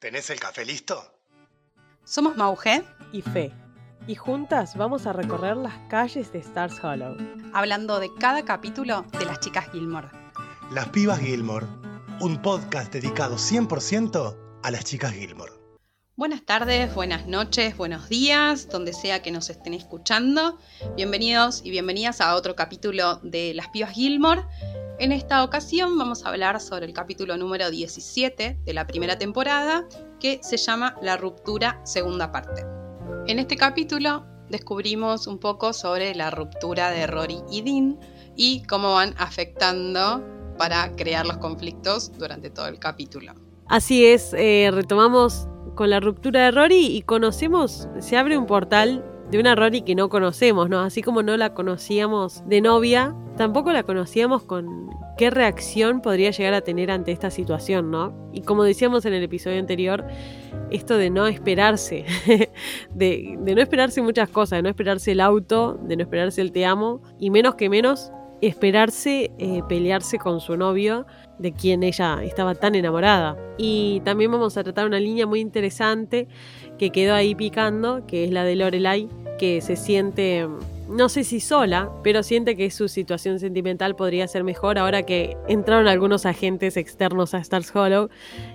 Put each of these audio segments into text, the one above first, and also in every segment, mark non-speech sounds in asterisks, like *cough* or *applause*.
¿Tenés el café listo? Somos Mauge y Fe, y juntas vamos a recorrer las calles de Stars Hollow, hablando de cada capítulo de las chicas Gilmore. Las Pibas Gilmore, un podcast dedicado 100% a las chicas Gilmore. Buenas tardes, buenas noches, buenos días, donde sea que nos estén escuchando. Bienvenidos y bienvenidas a otro capítulo de Las Pibas Gilmore. En esta ocasión vamos a hablar sobre el capítulo número 17 de la primera temporada, que se llama La ruptura segunda parte. En este capítulo descubrimos un poco sobre la ruptura de Rory y Dean y cómo van afectando para crear los conflictos durante todo el capítulo. Así es, eh, retomamos con la ruptura de Rory y conocemos, se abre un portal de una Rory que no conocemos, ¿no? Así como no la conocíamos de novia, tampoco la conocíamos con qué reacción podría llegar a tener ante esta situación, ¿no? Y como decíamos en el episodio anterior, esto de no esperarse, *laughs* de, no esperarse muchas cosas, de no esperarse el auto, de no esperarse el te amo, y menos que menos esperarse eh, pelearse con su novio, de quien ella estaba tan enamorada. Y también vamos a tratar una línea muy interesante que quedó ahí picando, que es la de Lorelai, que se siente, no sé si sola, pero siente que su situación sentimental podría ser mejor ahora que entraron algunos agentes externos a Stars Hollow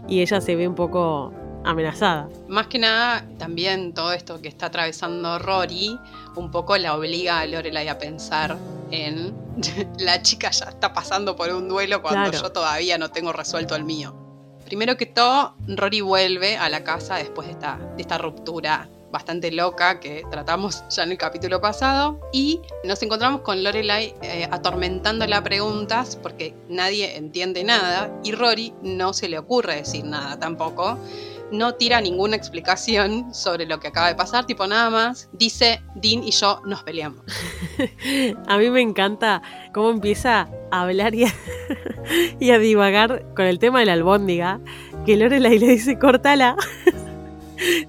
y ella se ve un poco amenazada. Más que nada, también todo esto que está atravesando Rory, un poco la obliga a Lorelai a pensar en *laughs* la chica ya está pasando por un duelo cuando yo todavía no tengo resuelto el mío. Primero que todo, Rory vuelve a la casa después de esta, de esta ruptura bastante loca que tratamos ya en el capítulo pasado y nos encontramos con Lorelai eh, atormentándola preguntas porque nadie entiende nada y Rory no se le ocurre decir nada tampoco no tira ninguna explicación sobre lo que acaba de pasar, tipo nada más, dice Dean y yo nos peleamos. *laughs* a mí me encanta cómo empieza a hablar *laughs* y a, divagar con el tema de la albóndiga, que Lorelai le dice, cortala. *laughs*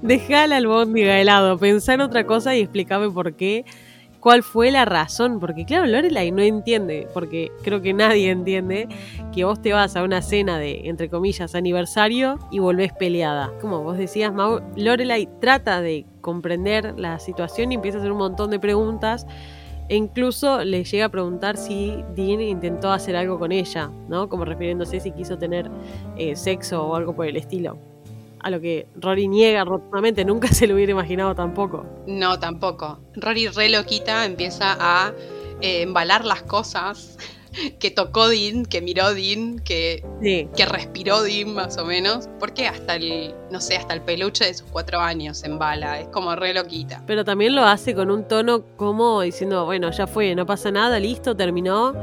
Deja la albóndiga de lado, pensá en otra cosa y explícame por qué cuál fue la razón, porque claro, Lorelai no entiende, porque creo que nadie entiende que vos te vas a una cena de, entre comillas, aniversario y volvés peleada. Como vos decías, Mau, Lorelai trata de comprender la situación y empieza a hacer un montón de preguntas e incluso le llega a preguntar si Dean intentó hacer algo con ella, ¿no? Como refiriéndose si quiso tener eh, sexo o algo por el estilo a lo que Rory niega rotundamente, nunca se lo hubiera imaginado tampoco. No, tampoco. Rory re loquita empieza a eh, embalar las cosas *laughs* que tocó Dean, que miró Dean, que, que respiró Dean más o menos, porque hasta el, no sé, hasta el peluche de sus cuatro años embala, es como re loquita. Pero también lo hace con un tono como diciendo, bueno, ya fue, no pasa nada, listo, terminó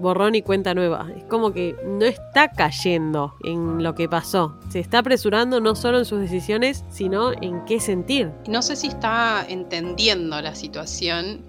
borrón y cuenta nueva. Es como que no está cayendo en lo que pasó. Se está apresurando no solo en sus decisiones, sino en qué sentir. No sé si está entendiendo la situación.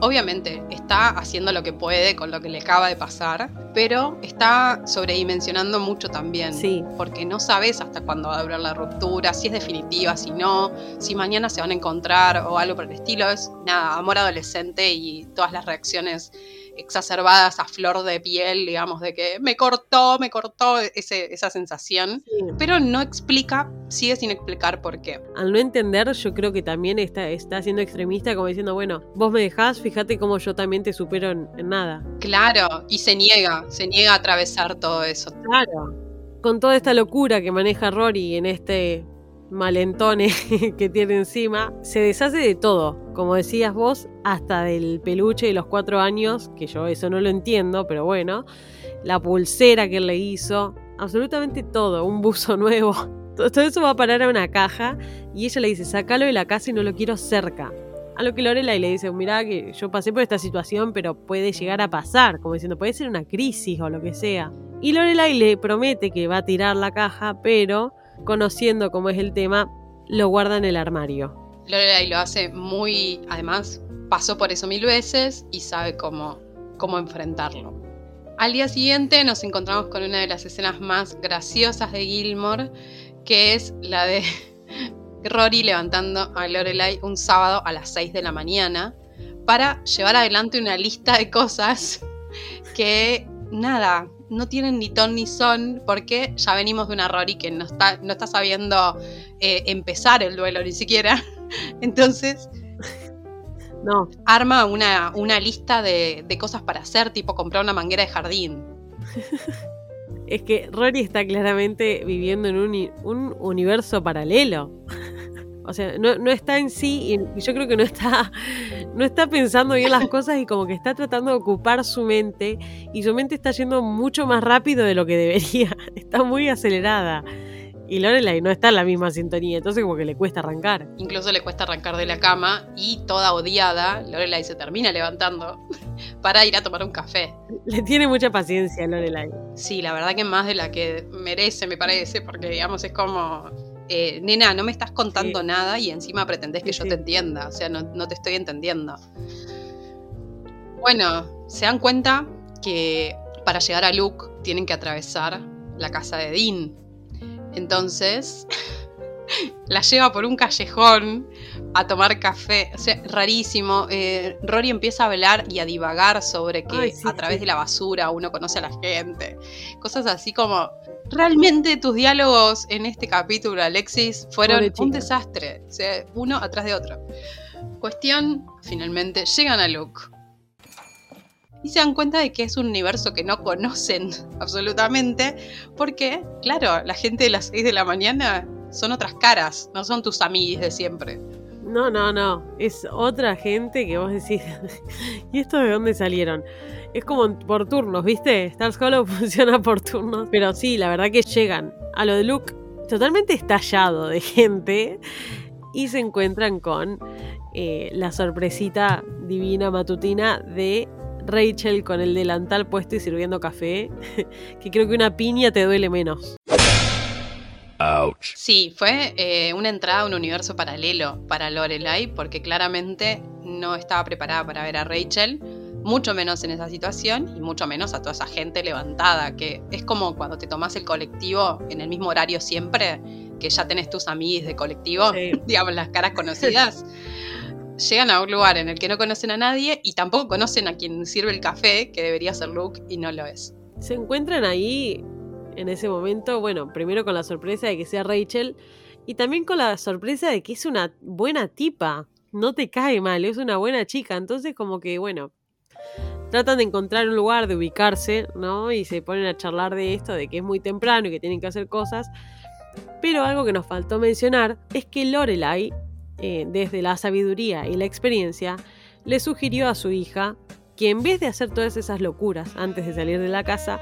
Obviamente está haciendo lo que puede con lo que le acaba de pasar, pero está sobredimensionando mucho también. Sí. Porque no sabes hasta cuándo va a durar la ruptura, si es definitiva, si no, si mañana se van a encontrar o algo por el estilo. Es nada, amor adolescente y todas las reacciones exacerbadas a flor de piel, digamos, de que me cortó, me cortó esa sensación, pero no explica, sigue sin explicar por qué. Al no entender, yo creo que también está, está siendo extremista, como diciendo, bueno, vos me dejás, fíjate cómo yo también te supero en, en nada. Claro, y se niega, se niega a atravesar todo eso. Claro. Con toda esta locura que maneja Rory en este malentones *laughs* que tiene encima, se deshace de todo, como decías vos, hasta del peluche de los cuatro años, que yo eso no lo entiendo, pero bueno, la pulsera que él le hizo, absolutamente todo, un buzo *laughs* nuevo, todo eso va a parar a una caja y ella le dice, sácalo de la casa y no lo quiero cerca. A lo que Lorela le dice, mira que yo pasé por esta situación, pero puede llegar a pasar, como diciendo, puede ser una crisis o lo que sea. Y Lorelai le promete que va a tirar la caja, pero conociendo cómo es el tema, lo guarda en el armario. Lorelai lo hace muy, además, pasó por eso mil veces y sabe cómo, cómo enfrentarlo. Al día siguiente nos encontramos con una de las escenas más graciosas de Gilmore, que es la de *laughs* Rory levantando a Lorelai un sábado a las 6 de la mañana para llevar adelante una lista de cosas que, nada, no tienen ni ton ni son porque ya venimos de una Rory que no está, no está sabiendo eh, empezar el duelo ni siquiera. *laughs* Entonces, no. arma una, una lista de, de, cosas para hacer, tipo comprar una manguera de jardín. *laughs* es que Rory está claramente viviendo en un, un universo paralelo. O sea, no, no, está en sí, y yo creo que no está, *laughs* no está pensando bien las cosas y como que está tratando de ocupar su mente, y su mente está yendo mucho más rápido de lo que debería. *laughs* Está muy acelerada. Y Lorelai no está en la misma sintonía, entonces como que le cuesta arrancar. Incluso le cuesta arrancar de la cama y toda odiada, Lorelai se termina levantando *laughs* para ir a tomar un café. Le tiene mucha paciencia a Lorelai. Sí, la verdad que más de la que merece, me parece, porque digamos es como eh, nena, no me estás contando nada y encima pretendés que yo te entienda, o sea, no, no, te estoy entendiendo. Bueno, se dan cuenta que para llegar a Luke tienen que atravesar la casa de Dean. Entonces, *laughs* la lleva por un callejón a tomar café. O sea, rarísimo. Eh, Rory empieza a hablar y a divagar sobre que a través de la basura uno conoce a la gente. Cosas así como. Realmente tus diálogos en este capítulo, Alexis, fueron un desastre. O sea, uno atrás de otro. Cuestión, finalmente llegan a Luke. Y se dan cuenta de que es un universo que no conocen *laughs* absolutamente, porque, claro, la gente de las 6 de la mañana son otras caras, no son tus amigos de siempre. No, no, no. Es otra gente que vos decís. *laughs* ¿Y esto de dónde salieron? Es como por turnos, ¿viste? Stars Hollow *laughs* funciona por turnos. Pero sí, la verdad que llegan a lo de Luke totalmente estallado de gente y se encuentran con eh, la sorpresita divina matutina de Rachel con el delantal puesto y sirviendo café, *laughs* que creo que una piña te duele menos. Sí, fue eh, una entrada a un universo paralelo para Lorelai, porque claramente no estaba preparada para ver a Rachel, mucho menos en esa situación y mucho menos a toda esa gente levantada, que es como cuando te tomas el colectivo en el mismo horario siempre, que ya tenés tus amigos de colectivo, *laughs* digamos las caras conocidas. Llegan a un lugar en el que no conocen a nadie y tampoco conocen a quien sirve el café, que debería ser Luke y no lo es. Se encuentran ahí en ese momento, bueno, primero con la sorpresa de que sea Rachel y también con la sorpresa de que es una buena tipa, no te cae mal, es una buena chica, entonces como que, bueno, tratan de encontrar un lugar, de ubicarse, ¿no? Y se ponen a charlar de esto, de que es muy temprano y que tienen que hacer cosas. Pero algo que nos faltó mencionar es que Lorelai, eh, desde la sabiduría y la experiencia, le sugirió a su hija que en vez de hacer todas esas locuras antes de salir de la casa,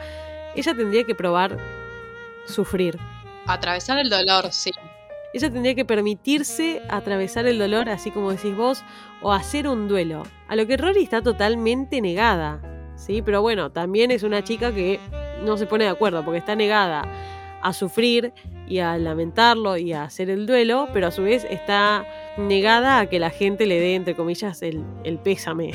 ella tendría que probar sufrir. Atravesar el dolor, sí. Ella tendría que permitirse atravesar el dolor, así como decís vos, o hacer un duelo. A lo que Rory está totalmente negada. ¿sí? Pero bueno, también es una chica que no se pone de acuerdo porque está negada a sufrir y a lamentarlo y a hacer el duelo, pero a su vez está negada a que la gente le dé, entre comillas, el, el pésame.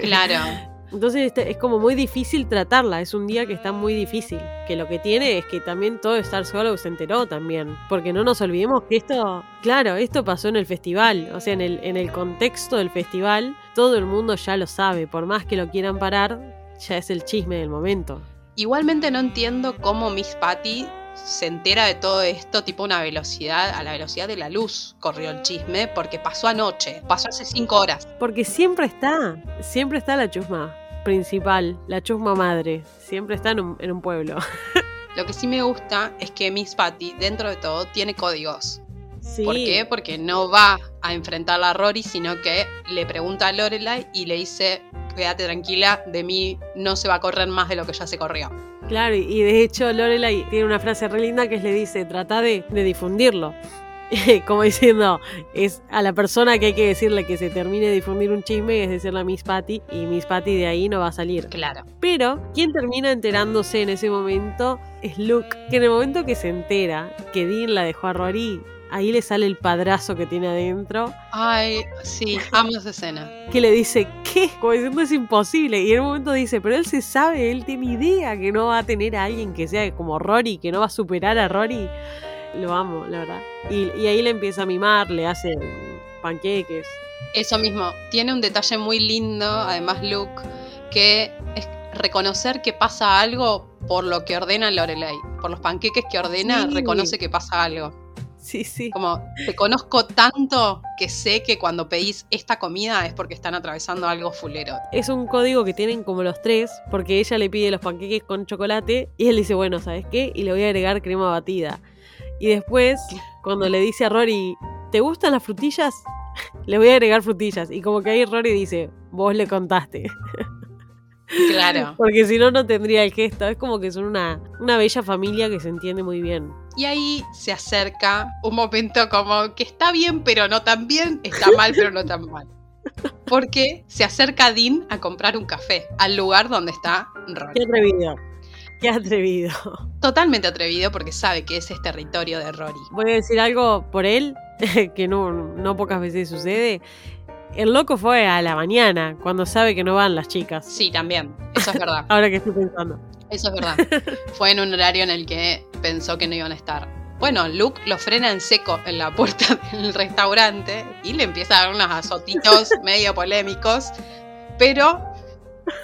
Claro. *laughs* Entonces este, es como muy difícil tratarla, es un día que está muy difícil. Que lo que tiene es que también todo Star Hollow se enteró también. Porque no nos olvidemos que esto, claro, esto pasó en el festival. O sea, en el, en el contexto del festival, todo el mundo ya lo sabe. Por más que lo quieran parar, ya es el chisme del momento. Igualmente no entiendo cómo Miss Patty se entera de todo esto tipo una velocidad, a la velocidad de la luz corrió el chisme, porque pasó anoche, pasó hace cinco horas. Porque siempre está, siempre está la chusma principal, la chusma madre, siempre está en un, pueblo. *laughs* Lo que sí me gusta es que Miss Patty, dentro de todo, tiene códigos. ¿Por qué? Porque no va a enfrentar a Rory, sino que le pregunta a Lorelai y le dice, quédate tranquila, de mí no se va a correr más de lo que ya se corrió. Claro, y de hecho Lorelai tiene una frase re linda que le dice, trata de, difundirlo. *laughs* Como diciendo, es a la persona que hay que decirle que se termine de difundir un chisme, es decirle a Miss Patty, y Miss Patty de ahí no va a salir. Claro. Pero, quien termina enterándose en ese momento es Luke, que en el momento que se entera que Dean la dejó a Rory, ahí le sale el padrazo que tiene adentro. Ay, sí, amo esa escena. Que le dice, ¿qué? Como diciendo es imposible. Y en un momento dice, pero él se sabe, él tiene idea que no va a tener a alguien que sea como Rory, que no va a superar a Rory. Lo amo, la verdad. Y, y ahí le empieza a mimar, le hace panqueques. Eso mismo, tiene un detalle muy lindo, además Luke, que es reconocer que pasa algo por lo que ordena Lorelai. Por los panqueques que ordena, reconoce que pasa algo. Sí, sí. Como te conozco tanto que sé que cuando pedís esta comida es porque están atravesando algo fulero. Es un código que tienen como los tres, porque ella le pide los panqueques con chocolate y él dice, bueno, ¿sabes qué? Y le voy a agregar crema batida. Y después, cuando le dice a Rory, ¿te gustan las frutillas? *laughs* le voy a agregar frutillas. Y como que ahí Rory dice, vos le contaste. *laughs* Claro. Porque si no, no tendría el gesto. Es como que son una, una bella familia que se entiende muy bien. Y ahí se acerca un momento como que está bien, pero no tan bien, está mal, pero no tan mal. Porque se acerca Dean a comprar un café al lugar donde está Rory. Qué atrevido. Qué atrevido. Totalmente atrevido porque sabe que ese es territorio de Rory. Voy a decir algo por él, *laughs* que no, no pocas veces sucede. El loco fue a la mañana, cuando sabe que no van las chicas. Sí, también. Eso es verdad. *laughs* Ahora que estoy pensando. Eso es verdad. *laughs* fue en un horario en el que pensó que no iban a estar. Bueno, Luke lo frena en seco en la puerta del restaurante y le empieza a dar unos azotitos medio polémicos, pero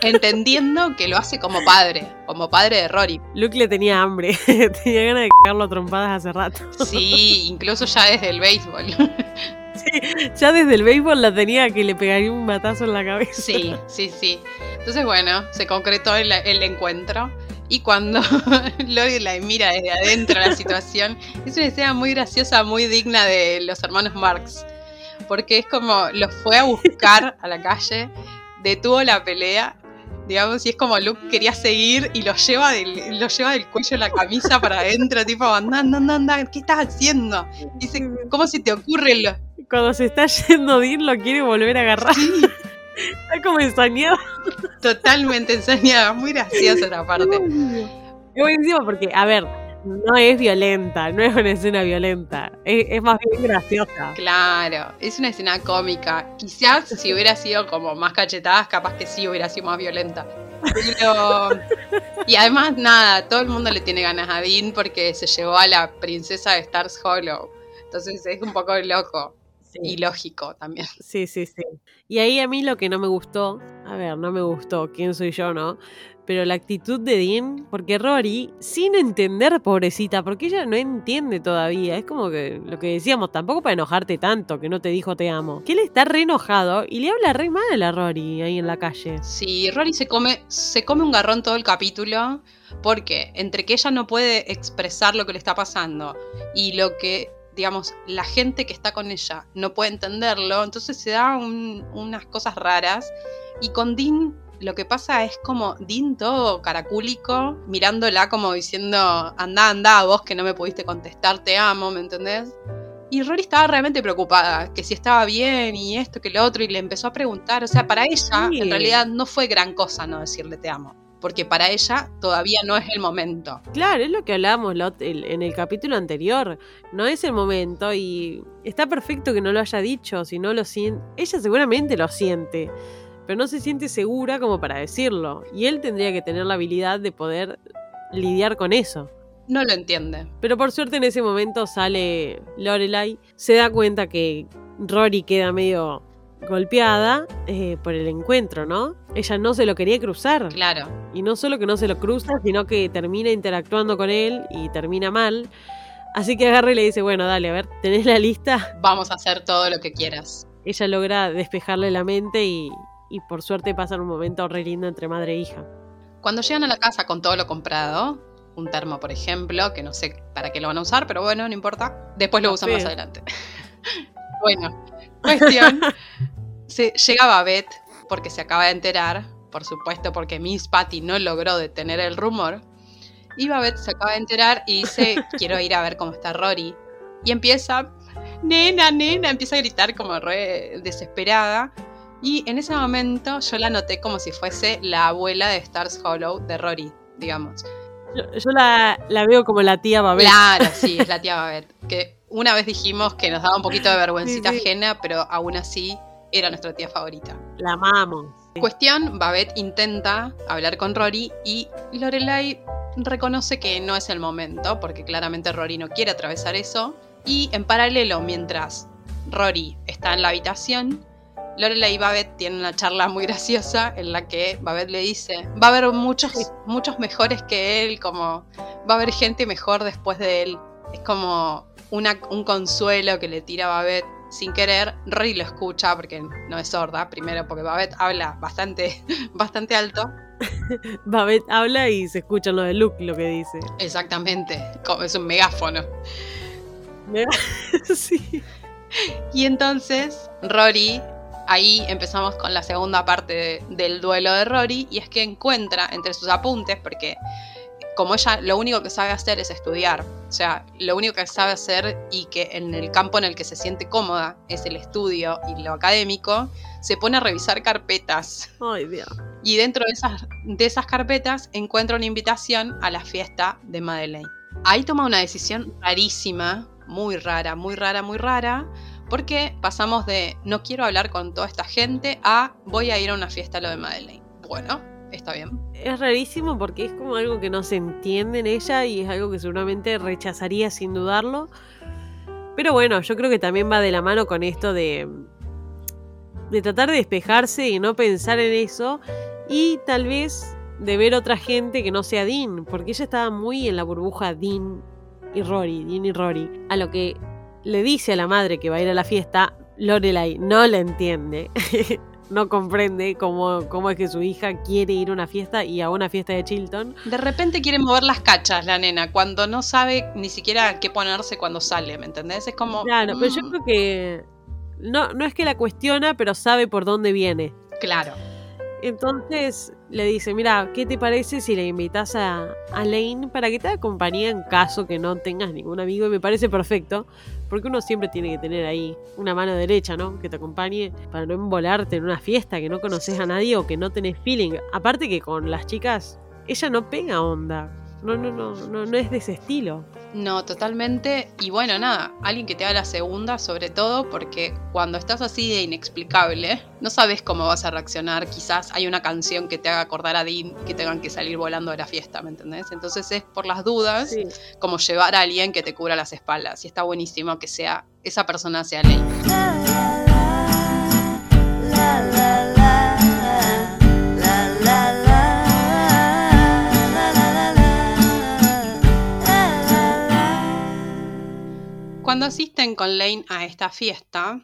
entendiendo que lo hace como padre, como padre de Rory. Luke le tenía hambre, *laughs* tenía ganas de cagarlo a trompadas hace rato. Sí, incluso ya desde el béisbol. *laughs* Sí, ya desde el béisbol la tenía que le pegaría un matazo en la cabeza. Sí, sí, sí. Entonces, bueno, se concretó el, encuentro. Y cuando *laughs* la mira desde adentro la situación, es una escena muy graciosa, muy digna de los hermanos Marx. Porque es como los fue a buscar a la calle, detuvo la pelea digamos, y es como Luke quería seguir y lo lleva del, lo lleva del cuello la camisa para adentro, tipo, anda, anda, anda, ¿qué estás haciendo? Dice, ¿cómo se te ocurre? Lo... Cuando se está yendo Dean lo quiere volver a agarrar. *laughs* está como ensañado. Totalmente ensañado, muy graciosa esa parte. Es buenísimo porque, a ver, no es violenta, no es una escena violenta, es, más bien graciosa. Claro, es una escena cómica. Quizás si hubiera sido como más cachetadas, capaz que sí hubiera sido más violenta. Pero... Y además, nada, todo el mundo le tiene ganas a Dean porque se llevó a la princesa de Stars Hollow. Entonces es un poco loco. Y lógico también. Sí, sí, sí. Y ahí a mí lo que no me gustó, a ver, no me gustó, quién soy yo, ¿no? Pero la actitud de Dean, porque Rory, sin entender, pobrecita, porque ella no entiende todavía, es como que lo que decíamos, tampoco para enojarte tanto, que no te dijo te amo, que él está re enojado y le habla re mal a Rory ahí en la calle. Sí, Rory se come, se come un garrón todo el capítulo, porque entre que ella no puede expresar lo que le está pasando y lo que digamos, la gente que está con ella no puede entenderlo, entonces se da unas cosas raras. Y con Dean lo que pasa es como Dean todo caracúlico, mirándola como diciendo, anda, anda, vos que no me pudiste contestar, te amo, ¿me entendés? Y Rory estaba realmente preocupada, que si estaba bien y esto, que lo otro, y le empezó a preguntar, o sea, para ella en realidad no fue gran cosa no decirle te amo. Porque para ella todavía no es el momento. Claro, es lo que hablábamos en el capítulo anterior. No es el momento y está perfecto que no lo haya dicho, si no lo siente. Ella seguramente lo siente pero no se siente segura como para decirlo. Y él tendría que tener la habilidad de poder lidiar con eso. No lo entiende. Pero por suerte en ese momento sale Lorelai, se da cuenta que Rory queda medio golpeada eh, por el encuentro, ¿no? Ella no se lo quería cruzar. Claro. Y no solo que no se lo cruza, sino que termina interactuando con él y termina mal. Así que agarra y le dice, bueno, dale, a ver, ¿tenés la lista? Vamos a hacer todo lo que quieras. Ella logra despejarle la mente y, y por suerte pasan un momento re lindo entre madre e hija. Cuando llegan a la casa con todo lo comprado, un termo por ejemplo, que no sé para qué lo van a usar, pero bueno, no importa, después lo usan más adelante. *laughs* bueno, cuestión, *laughs* se, llega Babette porque se acaba de enterar, por supuesto porque Miss Patty no logró detener el rumor, y Babette se acaba de enterar y dice, *laughs* quiero ir a ver cómo está Rory. Y empieza, nena, nena, empieza a gritar como re desesperada. Y en ese momento yo la noté como si fuese la abuela de Stars Hollow de Rory, digamos. Yo, la, veo como la tía Babette. Claro, sí, es la *laughs* tía Babette. Que una vez dijimos que nos daba un poquito de vergüencita ajena, pero aún así era nuestra tía favorita. La amamos. Cuestión, Babette intenta hablar con Rory y Lorelai reconoce que no es el momento, porque claramente Rory no quiere atravesar eso. Y en paralelo, mientras Rory está en la habitación, Lorelai y Babette tienen una charla muy graciosa en la que Babette le dice, va a haber muchos, muchos mejores que él, como va a haber gente mejor después de él. Es como una, un consuelo que le tira a Babette sin querer. Rory lo escucha porque no es sorda, primero porque Babette habla bastante, *laughs* bastante alto. *laughs* Babette habla y se escucha lo de Luke lo que dice. Exactamente, es un megáfono. *laughs* sí. Y entonces Rory ahí empezamos con la segunda parte del duelo de Rory y es que encuentra entre sus apuntes, porque como ella lo único que sabe hacer es estudiar, o sea, lo único que sabe hacer y que en el campo en el que se siente cómoda es el estudio y lo académico, se pone a revisar carpetas. Ay, Dios. Y dentro de esas, de esas carpetas encuentra una invitación a la fiesta de Madeleine. Ahí toma una decisión rarísima, muy rara, muy rara, muy rara, porque pasamos de no quiero hablar con toda esta gente a voy a ir a una fiesta a lo de Madeleine. Bueno, está bien. Es rarísimo porque es como algo que no se entiende en ella y es algo que seguramente rechazaría sin dudarlo. Pero bueno, yo creo que también va de la mano con esto de, de tratar de despejarse y no pensar en eso y tal vez de ver otra gente que no sea Dean, porque ella estaba muy en la burbuja Dean y Rory, Dean y Rory, a lo que le dice a la madre que va a ir a la fiesta, Lorelai no la entiende. *laughs* no comprende cómo, cómo es que su hija quiere ir a una fiesta y a una fiesta de Chilton. De repente quiere mover las cachas la nena, cuando no sabe ni siquiera qué ponerse cuando sale, ¿me entendés? Es como... Claro, pero yo mm. creo que... No, no es que la cuestiona, pero sabe por dónde viene. Claro. Entonces le dice, mira, ¿qué te parece si le invitas a, a Lane para que te haga compañía en caso que no tengas ningún amigo? Y me parece perfecto, porque uno siempre tiene que tener ahí una mano derecha, ¿no? Que te acompañe para no embolarte en una fiesta que no conoces a nadie o que no tenés feeling. Aparte que con las chicas, ella no pega onda. No, no, no, no, no es de ese estilo. No, totalmente. Y bueno, nada, alguien que te haga la segunda, sobre todo, porque cuando estás así de inexplicable, no sabes cómo vas a reaccionar. Quizás hay una canción que te haga acordar a Dean que tengan que salir volando de la fiesta, ¿me entendés? Entonces es por las dudas como llevar a alguien que te cubra las espaldas. Y está buenísimo que sea esa persona sea Lane. Cuando asisten con Lane a esta fiesta,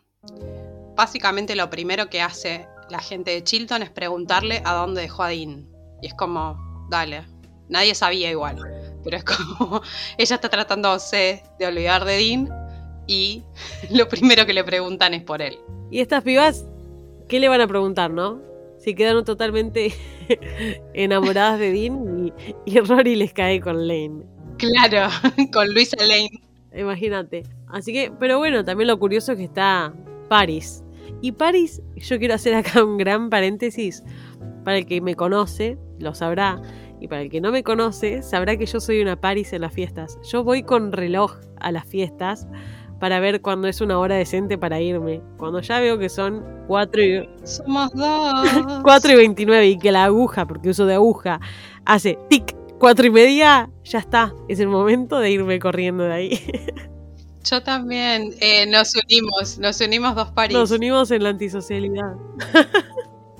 básicamente lo primero que hace la gente de Chilton es preguntarle a dónde dejó a Dean. Y es como, dale, nadie sabía igual. Pero es como, *laughs* ella está tratándose de olvidar de Dean y *laughs* lo primero que le preguntan es por él. Y estas pibas, ¿qué le van a preguntar, no? Si quedaron totalmente *laughs* enamoradas de Dean y, y Rory les cae con Lane. Claro, con Luisa Lane. Imagínate. Así que, pero bueno, también lo curioso es que está Paris. Y Paris, yo quiero hacer acá un gran paréntesis. Para el que me conoce, lo sabrá. Y para el que no me conoce, sabrá que yo soy una Paris en las fiestas. Yo voy con reloj a las fiestas para ver cuándo es una hora decente para irme. Cuando ya veo que son 4 y... Somos dos. *laughs* 4 y 29 y que la aguja, porque uso de aguja, hace tic, cuatro y media, ya está. Es el momento de irme corriendo de ahí. *laughs* Yo también. Eh, nos unimos, nos unimos dos París. Nos unimos en la antisocialidad. *laughs*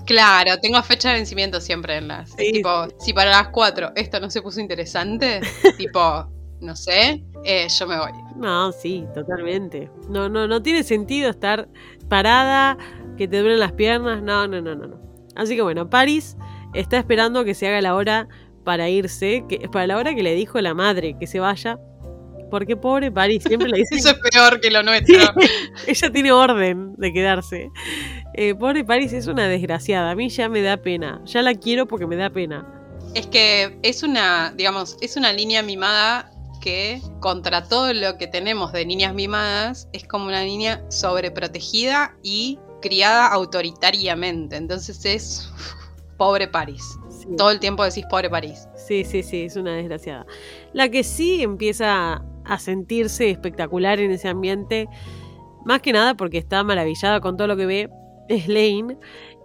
Claro, tengo fecha de vencimiento siempre en las. tipo, si para las cuatro esto no se puso interesante, *laughs* tipo, no sé, eh, yo me voy. No, sí, totalmente. No, no, no tiene sentido estar parada, que te duelen las piernas. No, no, no, no, no. Así que bueno, París está esperando que se haga la hora para irse, que para la hora que le dijo la madre que se vaya, porque pobre Paris siempre le dice... *laughs* Eso es peor que lo nuestro. *laughs* ella tiene orden de quedarse. Eh, pobre Paris es una desgraciada, a mí ya me da pena, ya la quiero porque me da pena. Es que es una, digamos, es una línea mimada que contra todo lo que tenemos de niñas mimadas, es como una niña sobreprotegida y criada autoritariamente. Entonces es pobre Paris. Todo el tiempo decís pobre París. Sí, sí, sí, es una desgraciada. La que sí empieza a sentirse espectacular en ese ambiente, más que nada porque está maravillada con todo lo que ve, es Lane.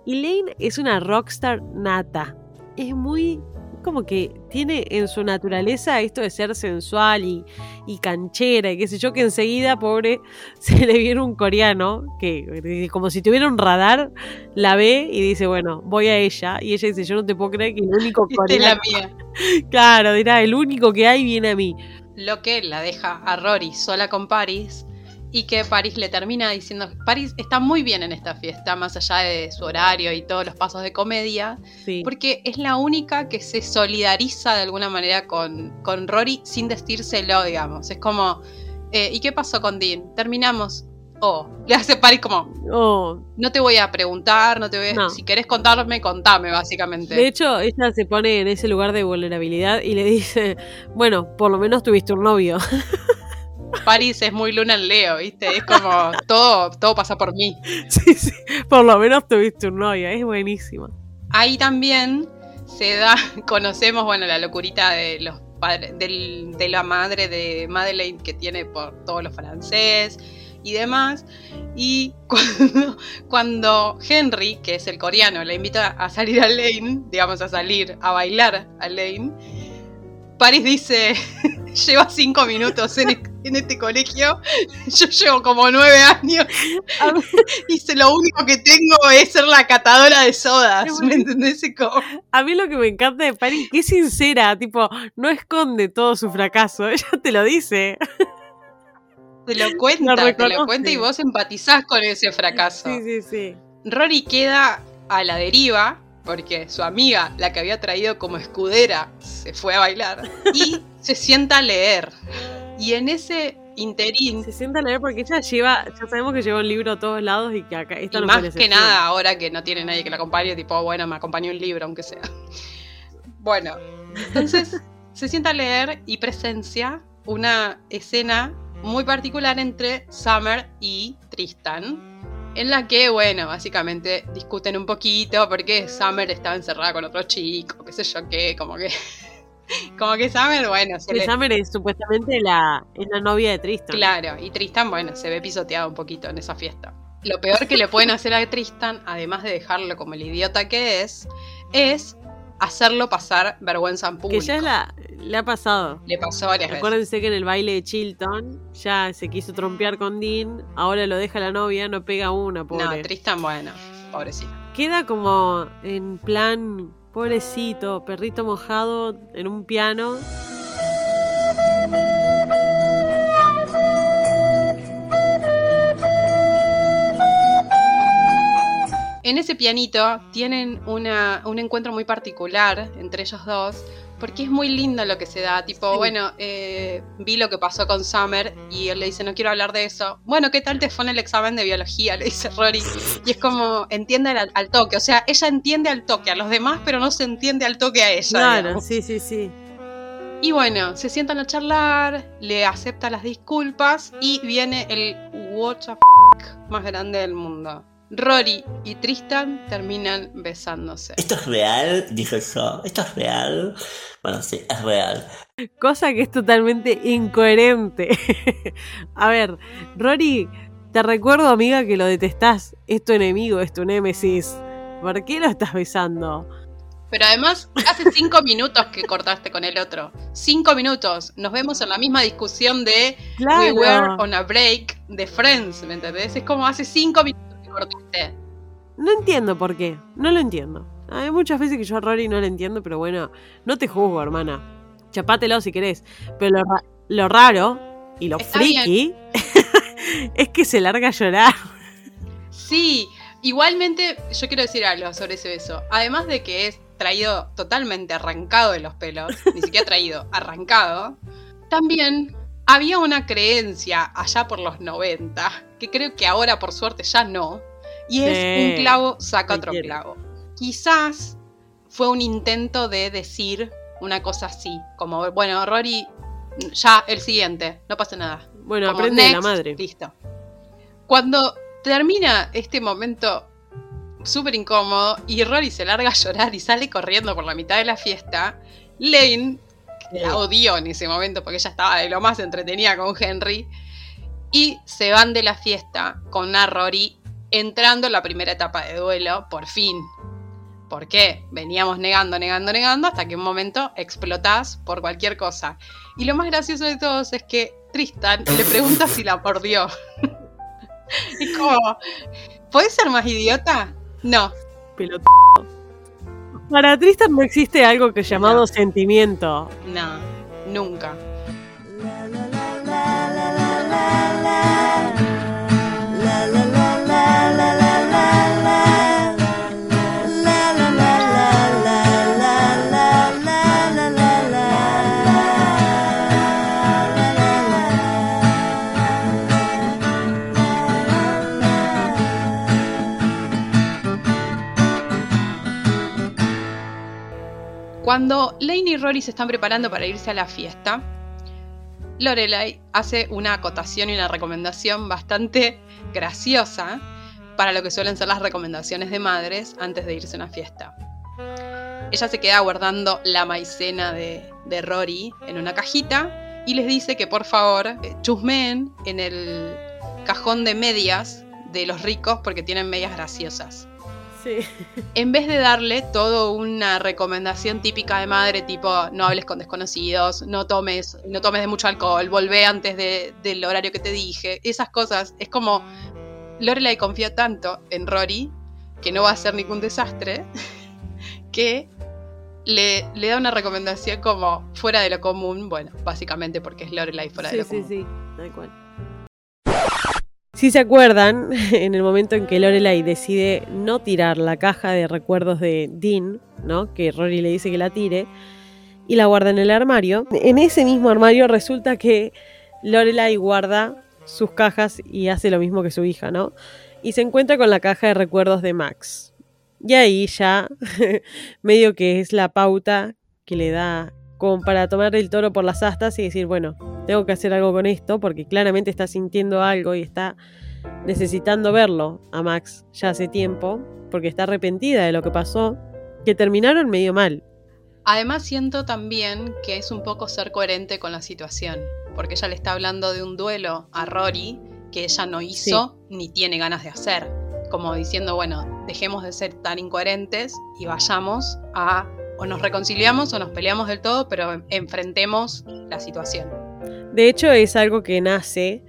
Y Lane es una rockstar nata. Es muy como que tiene en su naturaleza esto de ser sensual y, y canchera y qué sé yo, que enseguida, pobre, *laughs* se le viene un coreano que como si tuviera un radar, la ve y dice, bueno, voy a ella. Y ella dice, yo no te puedo creer que el único coreano... la mía. *laughs* Claro, dirá, el único que hay viene a mí. Lo que la deja a Rory sola con Paris y que Paris le termina diciendo, Paris está muy bien en esta fiesta, más allá de su horario y todos los pasos de comedia, porque es la única que se solidariza de alguna manera con, con Rory sin decírselo, digamos. Es como, eh, ¿y qué pasó con Dean? Terminamos. Oh, le hace Paris como, oh. no te voy a preguntar, no te voy a, si querés contarme, contame, básicamente. De hecho, ella se pone en ese lugar de vulnerabilidad y le dice, bueno, por lo menos tuviste un novio. *laughs* Paris es muy luna en Leo, ¿viste? Es como todo, todo pasa por mí. *laughs* Sí, sí, por lo menos tuviste un novio, es buenísima. Ahí también se da, *laughs* conocemos, bueno, la locurita de los padres, de la madre de Madeleine que tiene por todos los francés y demás. Y *laughs* cuando, cuando, Henry, que es el coreano, le invita a salir a Lane, digamos a salir a bailar a Lane, Paris dice, *laughs* lleva cinco minutos en, este colegio, yo llevo como nueve años *laughs* y lo único que tengo es ser la catadora de sodas, ¿me entendés? A mí lo que me encanta de Paris, que es sincera, tipo, no esconde todo su fracaso, *laughs* ella te lo dice. Te lo cuenta, te lo cuenta y vos empatizás con ese fracaso. Sí, sí, sí. Rory queda a la deriva porque su amiga, la que había traído como escudera, se fue a bailar y *laughs* se sienta a leer. Y en ese interín. Se sienta a leer porque ella lleva, ya sabemos que lleva un libro a todos lados y que acá esto y más que nada ahora que no tiene nadie que la acompañe, tipo, bueno, me acompañó un libro, aunque sea. Bueno, entonces se sienta a leer y presencia una escena muy particular entre Summer y Tristan en la que, bueno, básicamente discuten un poquito porque Summer estaba encerrada con otro chico, qué sé yo qué, como que... *laughs* Como que Summer, bueno... Se Summer es supuestamente la, la novia de Tristan. Claro, y Tristan, bueno, se ve pisoteado un poquito en esa fiesta. Lo peor que le pueden hacer a Tristan, además de dejarlo como el idiota que es, es hacerlo pasar vergüenza en público. Que ya la, le ha pasado. Le pasó varias Acuérdense que en el baile de Chilton ya se quiso trompear con Dean, ahora lo deja la novia, no pega una, pobre. No, Tristan, bueno, pobrecito. Queda como en plan, pobrecito, perrito mojado en un piano. En ese pianito tienen una, un encuentro muy particular entre ellos dos, porque es muy lindo lo que se da. Tipo, bueno, eh, vi lo que pasó con Summer y él le dice, no quiero hablar de eso. Bueno, ¿qué tal te fue en el examen de biología? Le dice Rory. Y es como, entiende al, toque. O sea, ella entiende al toque a los demás, pero no se entiende al toque a ella. Claro, sí, sí, sí. Y bueno, se sientan a charlar, le acepta las disculpas y viene el what the más grande del mundo. Rory y Tristan terminan besándose. ¿Esto es real? Dije yo. ¿Esto es real? Bueno, sí, es real. Cosa que es totalmente incoherente. *laughs* A ver, Rory, te recuerdo, amiga, que lo detestás. Es tu enemigo, es tu némesis. ¿Por qué lo estás besando? Pero además, hace cinco minutos que cortaste con el otro. Cinco minutos. Nos vemos en la misma discusión de We Were on a Break de Friends, ¿me entendés? Es como hace cinco minutos no entiendo por qué, no lo entiendo. Hay muchas veces que yo a Rory no lo entiendo, pero bueno, no te juzgo, hermana. Chapátelo si querés. Pero lo, raro y lo friki *laughs* es que se larga a llorar. Sí, igualmente yo quiero decir algo sobre ese beso. Además de que es traído totalmente arrancado de los pelos, ni siquiera traído, *laughs* arrancado, también había una creencia allá por los 90, que creo que ahora por suerte ya no, y es un clavo saca otro clavo. Quizás fue un intento de decir una cosa así, como, bueno, Rory, ya el siguiente, no pasa nada. Bueno, aprende la madre. Listo. Cuando termina este momento súper incómodo y Rory se larga a llorar y sale corriendo por la mitad de la fiesta, Lane la odió en ese momento porque ella estaba de lo más entretenida con Henry. Y se van de la fiesta con una Rory entrando en la primera etapa de duelo, por fin. ¿Por qué? Veníamos negando, negando, negando, hasta que un momento explotás por cualquier cosa. Y lo más gracioso de todos es que Tristan le pregunta si la mordió. *laughs* y como, ¿puedes ser más idiota? No. Para Tristan no existe algo que llamado sentimiento. No, nunca. Cuando Lane y Rory se están preparando para irse a la fiesta, Lorelai hace una acotación y una recomendación bastante graciosa para lo que suelen ser las recomendaciones de madres antes de irse a una fiesta. Ella se queda guardando la maicena de, Rory en una cajita y les dice que por favor eh, chusmeen en el cajón de medias de los ricos porque tienen medias graciosas. En vez de darle todo una recomendación típica de madre, tipo no hables con desconocidos, no tomes, no tomes de mucho alcohol, volvé antes del horario que te dije, esas cosas, es como Lorelai confía tanto en Rory que no va a ser ningún desastre, *laughs* que le, le, da una recomendación como fuera de lo común, bueno, básicamente porque es Lorelai fuera de lo común. Sí, sí, sí, cual. Si se acuerdan, *laughs* en el momento en que Lorelai decide no tirar la caja de recuerdos de Dean, ¿no? Que Rory le dice que la tire, y la guarda en el armario, en ese mismo armario resulta que Lorelai guarda sus cajas y hace lo mismo que su hija, ¿no? Y se encuentra con la caja de recuerdos de Max. Y ahí ya *laughs* medio que es la pauta que le da como para tomar el toro por las astas y decir, bueno, tengo que hacer algo con esto porque claramente está sintiendo algo y está necesitando verlo a Max ya hace tiempo porque está arrepentida de lo que pasó, que terminaron medio mal. Además siento también que es un poco ser coherente con la situación, porque ella le está hablando de un duelo a Rory que ella no hizo ni tiene ganas de hacer, como diciendo, bueno, dejemos de ser tan incoherentes y vayamos a o nos reconciliamos o nos peleamos del todo, pero enfrentemos la situación. De hecho, es algo que nace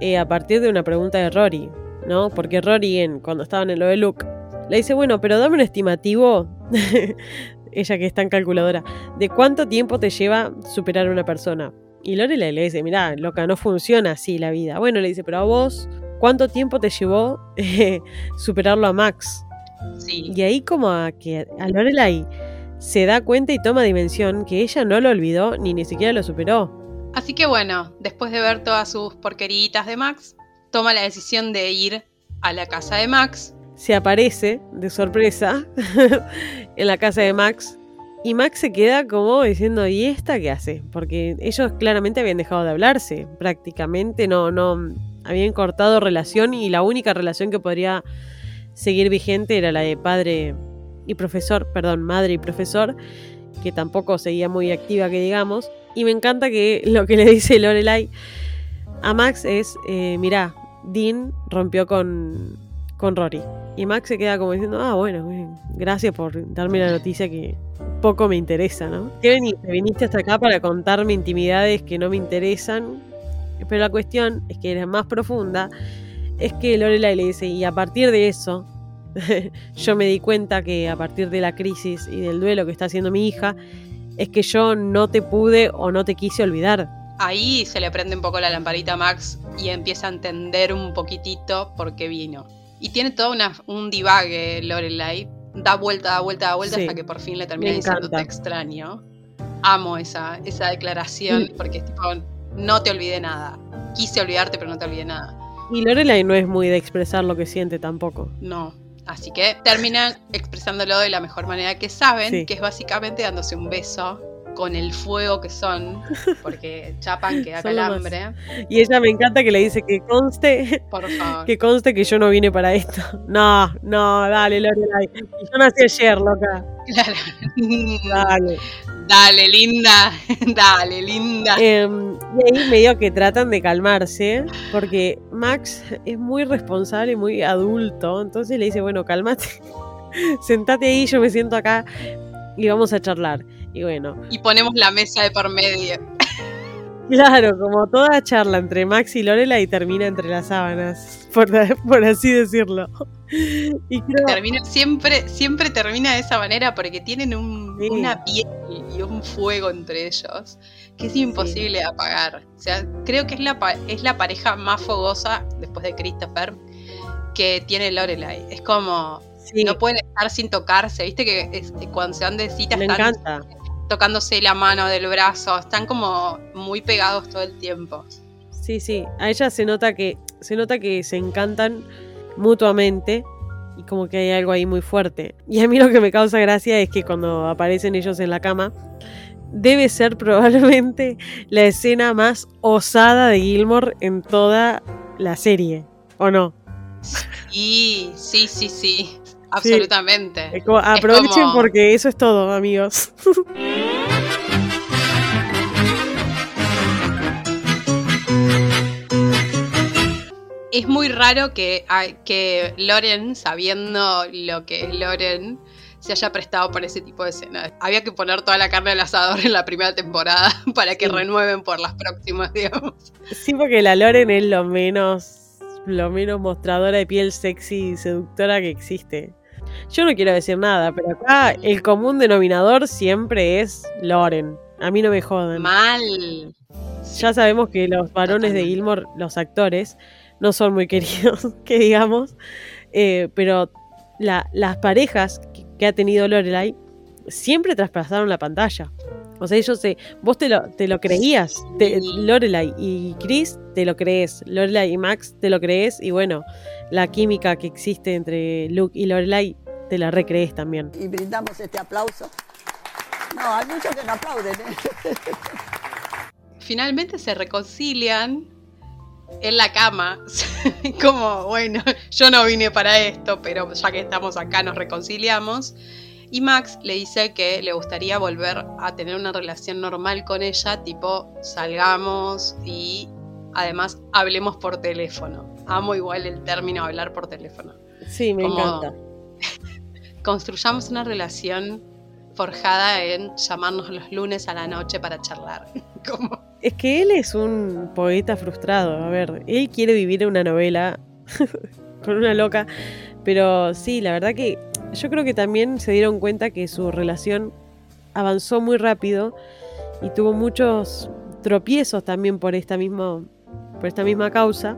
eh, a partir de una pregunta de Rory, ¿no? Porque Rory, en, cuando estaban en lo de Luke, le dice, bueno, pero dame un estimativo, *laughs* ella que es tan calculadora, de cuánto tiempo te lleva superar a una persona. Y Lorelai le dice, mira, loca, no funciona así la vida. Bueno, le dice, pero a vos, ¿cuánto tiempo te llevó *laughs* superarlo a Max? Sí. Y ahí como a que a Lorelai se da cuenta y toma dimensión que ella no lo olvidó ni ni siquiera lo superó. Así que bueno, después de ver todas sus porqueritas de Max, toma la decisión de ir a la casa de Max. Se aparece de sorpresa *laughs* en la casa de Max y Max se queda como diciendo, ¿y esta qué hace? Porque ellos claramente habían dejado de hablarse, prácticamente no, no habían cortado relación y la única relación que podría seguir vigente era la de padre y profesor, perdón, madre y profesor, que tampoco seguía muy activa, que digamos. Y me encanta que *laughs* lo que le dice Lorelai a Max es, eh, mirá, Dean rompió con, con Rory. Y Max se queda como diciendo, ah, bueno, gracias por darme la noticia que poco me interesa, ¿no? ¿Qué viniste? Viniste hasta acá para contarme intimidades que no me interesan. Pero la cuestión es que era más profunda. Es que Lorelai le dice, y a partir de eso, *laughs* yo me di cuenta que a partir de la crisis y del duelo que está haciendo mi hija, es que yo no te pude o no te quise olvidar. Ahí se le prende un poco la lamparita a Max y empieza a entender un poquitito por qué vino. Y tiene todo una, un divague Lorelai. Da vuelta, da vuelta, da vuelta hasta que por fin le termina diciendo te extraño. Amo esa, esa declaración porque es tipo, no te olvidé nada. Quise olvidarte, pero no te olvidé nada. Y Lorelai no es muy de expresar lo que siente tampoco. No, Así que terminan expresándolo de la mejor manera que saben, que es básicamente dándose un beso con el fuego que son, *laughs* porque chapan que da calambre. Y ella me encanta que le dice que conste, *laughs* que conste que yo no vine para esto. *laughs* No, no, dale, Lorelai. Yo nací ayer, loca. Claro. Dale. Dale, linda, *laughs* dale, linda. Em, y ahí medio que tratan de calmarse, porque Max es muy responsable, muy adulto, entonces le dice, bueno, cálmate. *laughs* sentate ahí, yo me siento acá y vamos a charlar. Y bueno. Y ponemos la mesa de por medio. Claro, como toda charla entre Max y Lorela y termina entre las sábanas, por, por así decirlo. Y termina, siempre, siempre termina de esa manera porque tienen un, una piel y un fuego entre ellos que es imposible apagar. O sea, creo que es la, es la pareja más fogosa después de Christopher que tiene Lorelai. Es como no pueden estar sin tocarse, viste que cuando se dan de cita están tocándose la mano del brazo, están como muy pegados todo el tiempo. Sí, sí, a ella se nota que se nota que se encantan mutuamente y como que hay algo ahí muy fuerte. Y a mí lo que me causa gracia es que cuando aparecen ellos en la cama, debe ser probablemente la escena más osada de Gilmore en toda la serie, ¿o no? Sí, sí, sí, sí, absolutamente. aprovechen porque eso es todo, amigos. es muy raro que, que Loren, sabiendo lo que es Loren, se haya prestado para ese tipo de escenas. Había que poner toda la carne al asador en la primera temporada *laughs* para que renueven por las próximas, *laughs* digamos. Sí, porque la Loren es lo menos lo menos mostradora de piel sexy y seductora que existe. Yo no quiero decir nada, pero acá el común denominador siempre es Loren. A mí no me joden. Mal. Ya sabemos que los varones de Gilmore, los actores, no son muy queridos, *laughs* que digamos. Eh, pero las parejas que, ha tenido Lorelai siempre traspasaron la pantalla. O sea, ellos se. Vos te lo, te lo creías. Lorelai y Chris te lo crees. Lorelai y Max te lo crees. Y bueno, la química que existe entre Luke y Lorelai te la recrees también. Y brindamos este aplauso. No, hay muchos que no aplauden. ¿eh? *laughs* Finalmente se reconcilian en la cama. *laughs* Como, bueno, yo no vine para esto, pero ya que estamos acá nos reconciliamos. Y Max le dice que le gustaría volver a tener una relación normal con ella, tipo salgamos y además hablemos por teléfono. Amo igual el término hablar por teléfono. Sí, me encanta. *laughs* Construyamos una relación forjada en llamarnos los lunes a la noche para charlar. *laughs* Como es que él es un poeta frustrado. A ver, él quiere vivir una novela *laughs* con una loca. Pero sí, la verdad que yo creo que también se dieron cuenta que su relación avanzó muy rápido y tuvo muchos tropiezos también por esta, misma, por esta misma causa.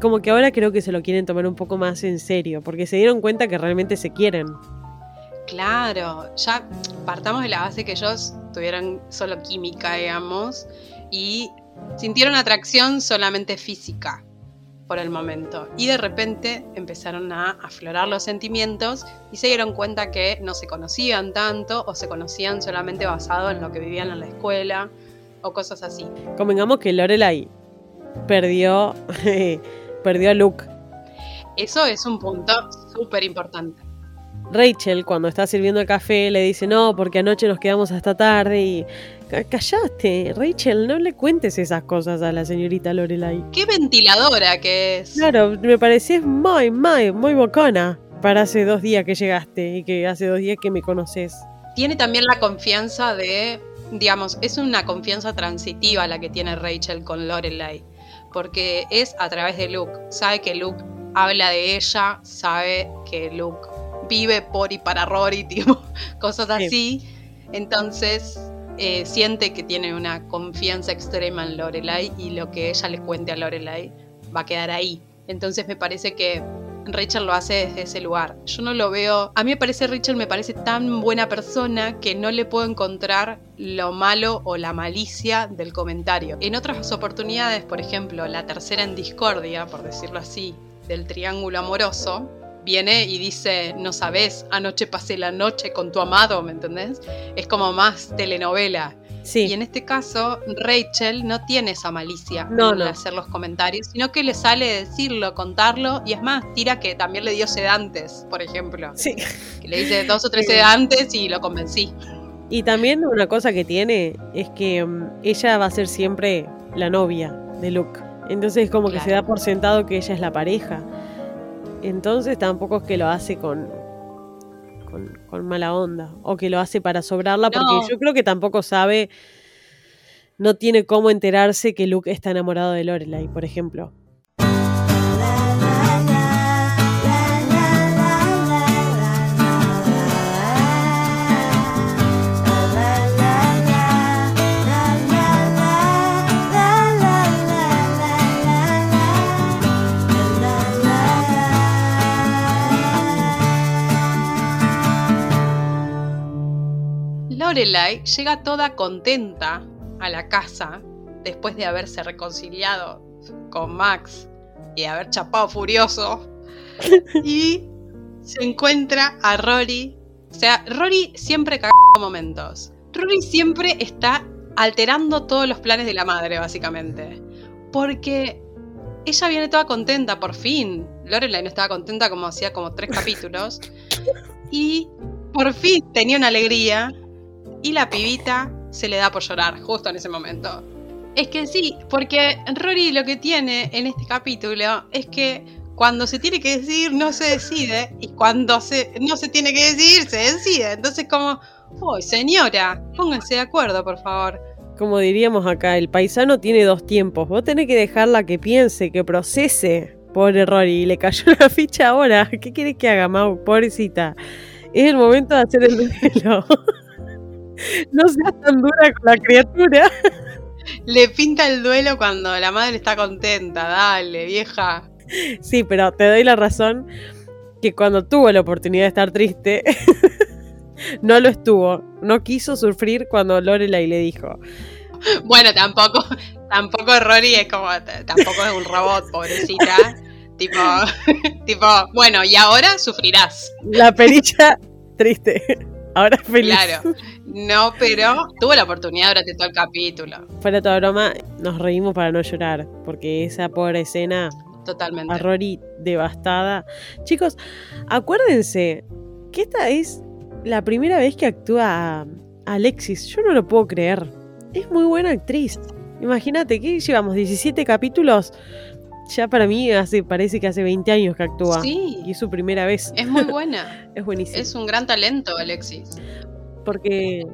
Como que ahora creo que se lo quieren tomar un poco más en serio, porque se dieron cuenta que realmente se quieren. Claro, ya partamos de la base que ellos tuvieran solo química, digamos, y sintieron atracción solamente física por el momento. Y de repente empezaron a aflorar los sentimientos y se dieron cuenta que no se conocían tanto o se conocían solamente basado en lo que vivían en la escuela o cosas así. Convengamos que Lorelai perdió, *laughs* perdió a Luke. Eso es un punto súper importante. Rachel, cuando está sirviendo el café, le dice, no, porque anoche nos quedamos hasta tarde y... Callaste, Rachel, no le cuentes esas cosas a la señorita Lorelai. Qué ventiladora que es. Claro, me parecía muy, muy, muy bocona para hace dos días que llegaste y que hace dos días que me conoces. Tiene también la confianza de, digamos, es una confianza transitiva la que tiene Rachel con Lorelai, porque es a través de Luke. Sabe que Luke habla de ella, sabe que Luke vive por y para Rory, *laughs* tipo, cosas así. Entonces eh, siente que tiene una confianza extrema en Lorelai y lo que ella le cuente a Lorelai va a quedar ahí. Entonces me parece que Rachel lo hace desde ese lugar. Yo no lo veo. A mí me parece Rachel me parece tan buena persona que no le puedo encontrar lo malo o la malicia del comentario. En otras oportunidades, por ejemplo, la tercera en discordia, por decirlo así, del triángulo amoroso, viene y dice, no sabes, anoche pasé la noche con tu amado, ¿me entendés? Es como más telenovela. Sí. Y en este caso, Rachel no tiene esa malicia no, de hacer los comentarios, sino que le sale decirlo, contarlo, y es más, tira que también le dio sedantes, por ejemplo. Sí. Que le dice dos o tres sedantes y lo convencí. Y también una cosa que tiene es que mm, ella va a ser siempre la novia de Luke. Entonces como que se da por sentado que ella es la pareja. Entonces tampoco es que lo hace con, con, mala onda o que lo hace para sobrarla porque yo creo que tampoco sabe, no tiene cómo enterarse que Luke está enamorado de Lorelai, por ejemplo. Lorelai llega toda contenta a la casa después de haberse reconciliado con Max y haber chapado furioso. *laughs* y se encuentra a Rory. O sea, Rory siempre caga momentos. Rory siempre está alterando todos los planes de la madre, básicamente. Porque ella viene toda contenta, por fin. Lorelai no estaba contenta como hacía como tres capítulos. *laughs* Y por fin tenía una alegría y la pibita se le da por llorar justo en ese momento. Es que sí, porque Rory lo que tiene en este capítulo es que cuando se tiene que decidir no se decide y cuando se, no se tiene que decidir se decide. Entonces como, uy señora, pónganse de acuerdo por favor. Como diríamos acá, el paisano tiene dos tiempos. Vos tenés que dejarla que piense, que procese. Pobre Rory, le cayó *laughs* la ficha ahora. ¿Qué quieres que haga, Mau? Pobrecita. Es el momento de hacer el *laughs* duelo. No seas tan dura con la criatura. Le pinta el duelo cuando la madre está contenta, dale, vieja. Sí, pero te doy la razón que cuando tuvo la oportunidad de estar triste, *laughs* no lo estuvo. No quiso sufrir cuando Lorelai le dijo. Bueno, tampoco, tampoco Rory es como, tampoco es un robot, pobrecita. tipo, *laughs* tipo, bueno, y ahora sufrirás. La perilla triste. Ahora feliz. Claro. No, pero tuvo la oportunidad durante todo el capítulo. Fuera toda broma, nos reímos para no llorar, porque esa pobre escena. Totalmente. A Rory devastada. Chicos, acuérdense que esta es la primera vez que actúa Alexis. Yo no lo puedo creer. Es muy buena actriz. Imagínate que llevamos 17 capítulos ya para mí hace, parece que hace 20 años que actúa. Sí. Y es su primera vez. Es muy buena. *laughs* es buenísimo. Es un gran talento, Alexis. Porque.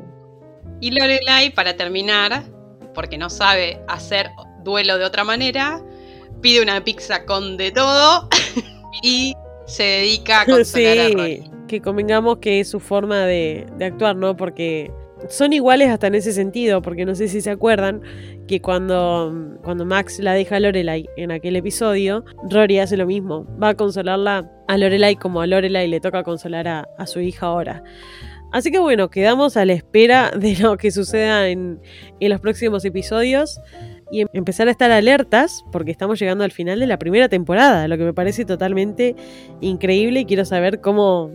Y Lorelai, para terminar, porque no sabe hacer duelo de otra manera, pide una pizza con de todo *laughs* y se dedica a *laughs* consolar sí, Que convengamos que es su forma de, de actuar, ¿no? Porque son iguales hasta en ese sentido, porque no sé si se acuerdan que cuando, cuando Max la deja a Lorelai en aquel episodio, Rory hace lo mismo, va a consolarla a Lorelai como a Lorelai le toca consolar a, su hija ahora. Así que bueno, quedamos a la espera de lo que suceda en, en los próximos episodios y em, empezar a estar alertas porque estamos llegando al final de la primera temporada, lo que me parece totalmente increíble y quiero saber cómo,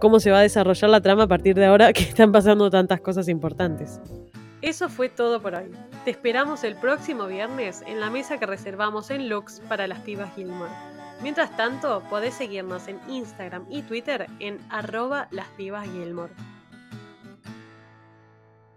cómo se va a desarrollar la trama a partir de ahora *laughs* que están pasando tantas cosas importantes. Eso fue todo por hoy. Te esperamos el próximo viernes en la mesa que reservamos en Lux para las pibas Gilmore. Mientras tanto, podés seguirnos en Instagram y Twitter en arroba las pibas Gilmore.